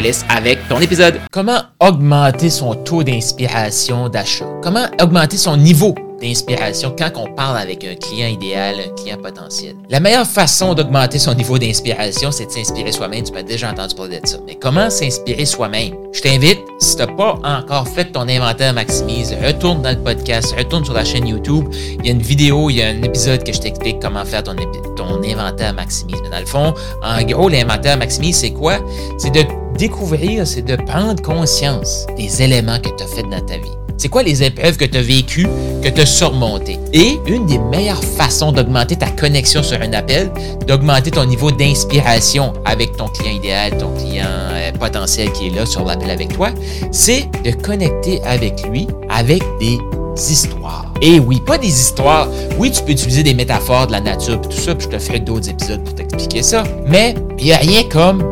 laisse avec ton épisode. Comment augmenter son taux d'inspiration d'achat? Comment augmenter son niveau d'inspiration quand on parle avec un client idéal, un client potentiel. La meilleure façon d'augmenter son niveau d'inspiration, c'est de s'inspirer soi-même. Tu m'as déjà entendu parler de ça. Mais comment s'inspirer soi-même? Je t'invite, si tu n'as pas encore fait ton inventaire maximise, retourne dans le podcast, retourne sur la chaîne YouTube. Il y a une vidéo, il y a un épisode que je t'explique comment faire ton, inventaire maximise. Mais dans le fond, en gros, l'inventaire maximise, c'est quoi? C'est de découvrir, c'est de prendre conscience des éléments que tu as fait dans ta vie. C'est quoi les épreuves que tu as vécues, que tu as surmontées? Et une des meilleures façons d'augmenter ta connexion sur un appel, d'augmenter ton niveau d'inspiration avec ton client idéal, ton client euh, potentiel qui est là sur l'appel avec toi, c'est de connecter avec lui avec des histoires. Et oui, pas des histoires. Oui, tu peux utiliser des métaphores de la nature et tout ça, puis je te ferai d'autres épisodes pour t'expliquer ça. Mais il n'y a rien comme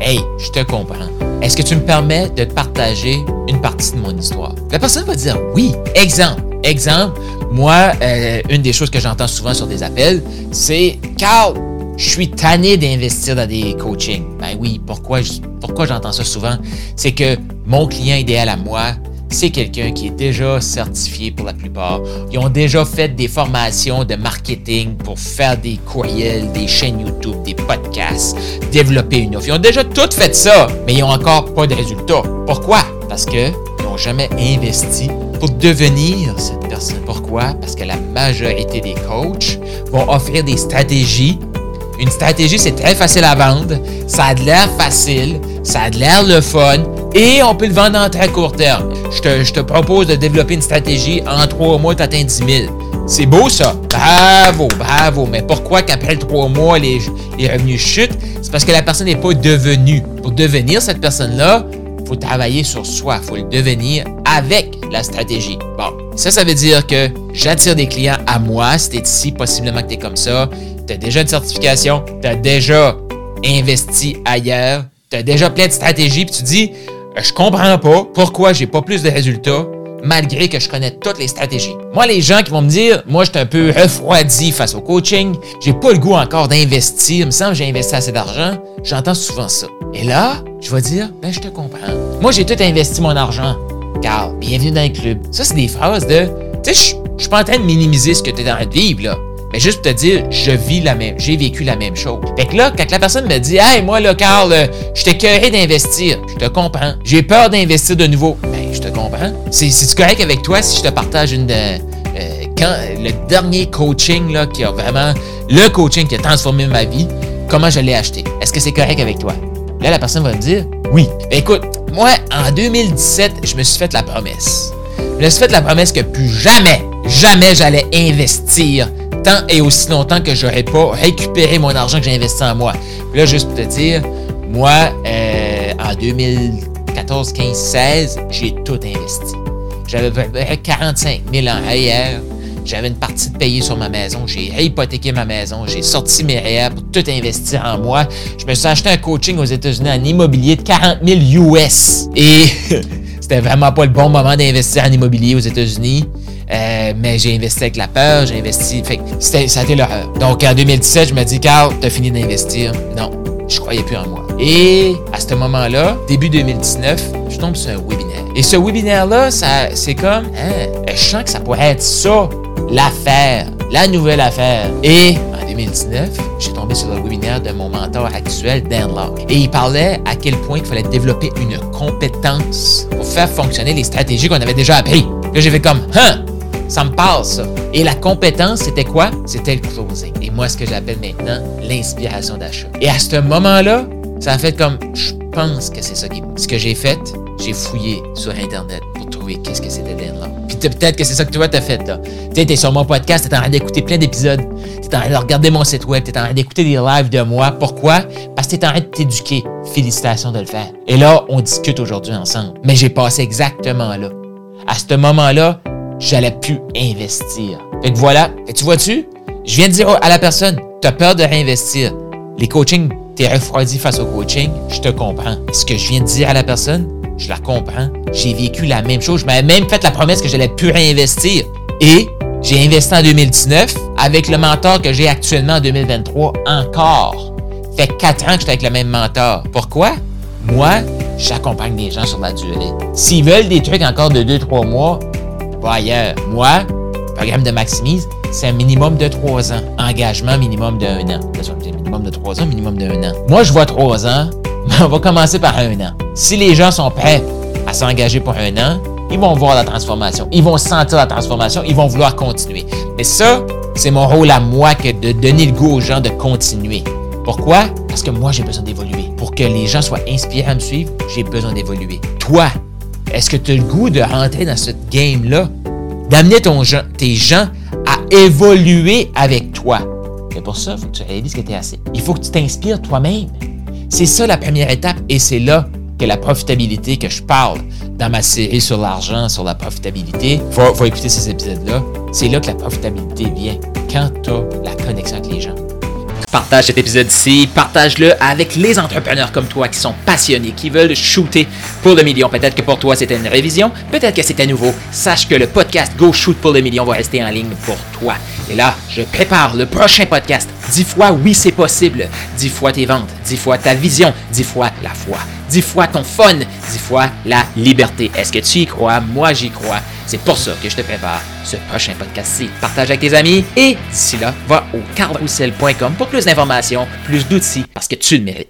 Hey, je te comprends. Est-ce que tu me permets de partager une partie de mon histoire? La personne va dire oui. Exemple. Exemple, moi, euh, une des choses que j'entends souvent sur des appels, c'est Carl, je suis tanné d'investir dans des coachings. Ben oui, pourquoi, pourquoi j'entends ça souvent? C'est que mon client idéal à moi, c'est quelqu'un qui est déjà certifié pour la plupart. Ils ont déjà fait des formations de marketing pour faire des courriels, des chaînes YouTube, des podcasts, développer une offre. Ils ont déjà tout fait ça, mais ils n'ont encore pas de résultats. Pourquoi? Parce qu'ils n'ont jamais investi pour devenir cette personne. Pourquoi? Parce que la majorité des coachs vont offrir des stratégies une stratégie, c'est très facile à vendre, ça a de l'air facile, ça a de l'air le fun et on peut le vendre en très court terme. Je te, je te propose de développer une stratégie en trois mois, tu atteins 10 000. C'est beau ça. Bravo, bravo. Mais pourquoi qu'après trois mois, les, les revenus chutent? C'est parce que la personne n'est pas devenue. Pour devenir cette personne-là, faut travailler sur soi. Faut le devenir avec la stratégie. Bon, ça, ça veut dire que j'attire des clients à moi. Si tu ici, possiblement que tu es comme ça. Tu as déjà une certification, tu as déjà investi ailleurs, tu as déjà plein de stratégies, puis tu dis, je comprends pas pourquoi j'ai pas plus de résultats malgré que je connais toutes les stratégies. Moi, les gens qui vont me dire, moi, je un peu refroidi face au coaching, j'ai pas le goût encore d'investir, il me semble que j'ai investi assez d'argent, j'entends souvent ça. Et là, je vais dire, ben, je te comprends. Moi, j'ai tout investi mon argent. Carl, bienvenue dans le club. Ça, c'est des phrases de, tu sais, je suis pas en train de minimiser ce que tu es dans la vivre, là. Mais juste pour te dire, je vis la même, j'ai vécu la même chose. Fait que là, quand la personne me dit, hey, moi, là, Carl, euh, je t'ai cœuré d'investir, je te comprends. J'ai peur d'investir de nouveau. Ben, je te comprends. C'est correct avec toi si je te partage une de, euh, quand, le dernier coaching, là, qui a vraiment, le coaching qui a transformé ma vie, comment je l'ai acheté? Est-ce que c'est correct avec toi? Là, la personne va me dire, oui. Ben, écoute, moi, en 2017, je me suis fait la promesse. Je me suis fait la promesse que plus jamais, jamais j'allais investir tant et aussi longtemps que j'aurais pas récupéré mon argent que j'ai investi en moi. là, juste pour te dire, moi, euh, en 2014, 15, 16, j'ai tout investi. J'avais 45 000 en arrière. J'avais une partie de payer sur ma maison. J'ai hypothéqué ma maison. J'ai sorti mes REER pour tout investir en moi. Je me suis acheté un coaching aux États-Unis en immobilier de 40 000 US. Et c'était vraiment pas le bon moment d'investir en immobilier aux États-Unis. Euh, mais j'ai investi avec la peur, j'ai investi. Fait ça a été l'horreur. Donc en 2017, je me dis, Carl, t'as fini d'investir. Non, je croyais plus en moi. Et à ce moment-là, début 2019, je tombe sur un webinaire. Et ce webinaire-là, c'est comme, hein, je sens que ça pourrait être ça, l'affaire, la nouvelle affaire. Et en 2019, j'ai tombé sur le webinaire de mon mentor actuel, Dan Locke. Et il parlait à quel point il fallait développer une compétence pour faire fonctionner les stratégies qu'on avait déjà appris. Là, j'ai fait comme, hein, ça me parle, ça. Et la compétence, c'était quoi? C'était le closing. Et moi, ce que j'appelle maintenant l'inspiration d'achat. Et à ce moment-là, ça a fait comme, je pense que c'est ça qui Ce que j'ai fait, j'ai fouillé sur Internet qu'est-ce que c'était Love. Puis peut-être que c'est ça que toi t'as fait là. Tu sais, t'es sur mon podcast, t'es en train d'écouter plein d'épisodes, t'es en train de regarder mon site web, t'es en train d'écouter des lives de moi. Pourquoi? Parce que t'es en train de t'éduquer. Félicitations de le faire. Et là, on discute aujourd'hui ensemble. Mais j'ai passé exactement là. À ce moment-là, j'allais plus investir. Fait que voilà. Et tu vois-tu? Je viens de dire à la personne, t'as peur de réinvestir. Les coachings, t'es refroidi face au coaching, je te comprends. Ce que je viens de dire à la personne, je la comprends. J'ai vécu la même chose. Je m'avais même fait la promesse que j'allais plus réinvestir. Et j'ai investi en 2019 avec le mentor que j'ai actuellement en 2023 encore. Fait quatre ans que j'étais avec le même mentor. Pourquoi? Moi, j'accompagne des gens sur la durée. S'ils veulent des trucs encore de 2-3 mois, va ailleurs. Moi, le programme de Maximise, c'est un minimum de 3 ans. Engagement minimum de 1 an. Minimum de 3 ans, minimum de 1 an. Moi, je vois 3 ans, on va commencer par 1 an. Si les gens sont prêts à s'engager pour un an, ils vont voir la transformation. Ils vont sentir la transformation. Ils vont vouloir continuer. Et ça, c'est mon rôle à moi que de donner le goût aux gens de continuer. Pourquoi? Parce que moi, j'ai besoin d'évoluer. Pour que les gens soient inspirés à me suivre, j'ai besoin d'évoluer. Toi, est-ce que tu as le goût de rentrer dans cette game-là? D'amener tes gens à évoluer avec toi. Et pour ça, il faut que tu réalises que tu es assez. Il faut que tu t'inspires toi-même. C'est ça la première étape et c'est là que la profitabilité que je parle dans ma série sur l'argent, sur la profitabilité, il faut, faut écouter ces épisodes-là, c'est là que la profitabilité vient, quand tu la connexion avec les gens. Partage cet épisode-ci, partage-le avec les entrepreneurs comme toi qui sont passionnés, qui veulent shooter pour le million. Peut-être que pour toi c'était une révision, peut-être que c'était nouveau. Sache que le podcast Go Shoot pour le million va rester en ligne pour toi. Et là, je prépare le prochain podcast. Dix fois oui c'est possible. Dix fois tes ventes, dix fois ta vision, dix fois la foi, dix fois ton fun, dix fois la liberté. Est-ce que tu y crois? Moi j'y crois. C'est pour ça que je te prépare ce prochain podcast-ci. Partage avec tes amis et d'ici là, va au carlroussel.com pour plus d'informations, plus d'outils, parce que tu le mérites.